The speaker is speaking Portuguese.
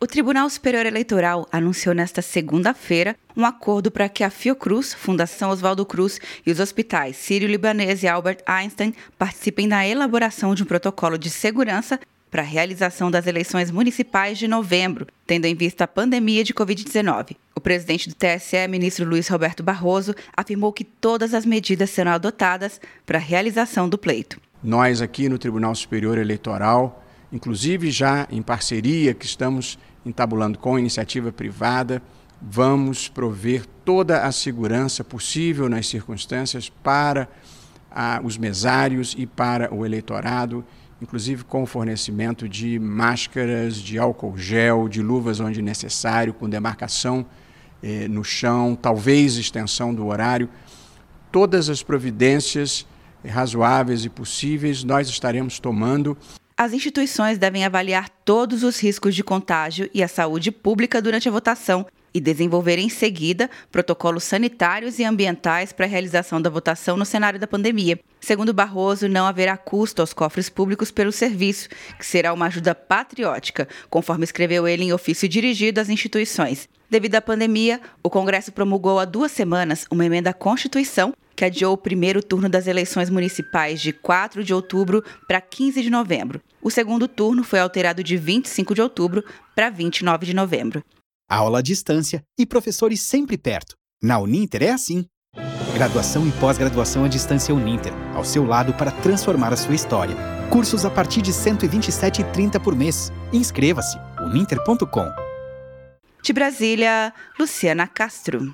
O Tribunal Superior Eleitoral anunciou nesta segunda-feira um acordo para que a Fiocruz, Fundação Oswaldo Cruz e os hospitais Sírio-Libanês e Albert Einstein participem da elaboração de um protocolo de segurança para a realização das eleições municipais de novembro, tendo em vista a pandemia de Covid-19. O presidente do TSE, ministro Luiz Roberto Barroso, afirmou que todas as medidas serão adotadas para a realização do pleito. Nós, aqui no Tribunal Superior Eleitoral, inclusive já em parceria que estamos entabulando com a iniciativa privada, vamos prover toda a segurança possível nas circunstâncias para ah, os mesários e para o eleitorado, inclusive com o fornecimento de máscaras, de álcool gel, de luvas onde necessário, com demarcação eh, no chão, talvez extensão do horário. Todas as providências razoáveis e possíveis nós estaremos tomando as instituições devem avaliar todos os riscos de contágio e a saúde pública durante a votação e desenvolver em seguida protocolos sanitários e ambientais para a realização da votação no cenário da pandemia. Segundo Barroso, não haverá custo aos cofres públicos pelo serviço, que será uma ajuda patriótica, conforme escreveu ele em ofício dirigido às instituições. Devido à pandemia, o Congresso promulgou há duas semanas uma emenda à Constituição que adiou o primeiro turno das eleições municipais de 4 de outubro para 15 de novembro. O segundo turno foi alterado de 25 de outubro para 29 de novembro. Aula à distância e professores sempre perto. Na Uninter é assim. Graduação e pós-graduação à distância Uninter, ao seu lado para transformar a sua história. Cursos a partir de R$ 127,30 por mês. Inscreva-se uninter.com. De Brasília, Luciana Castro.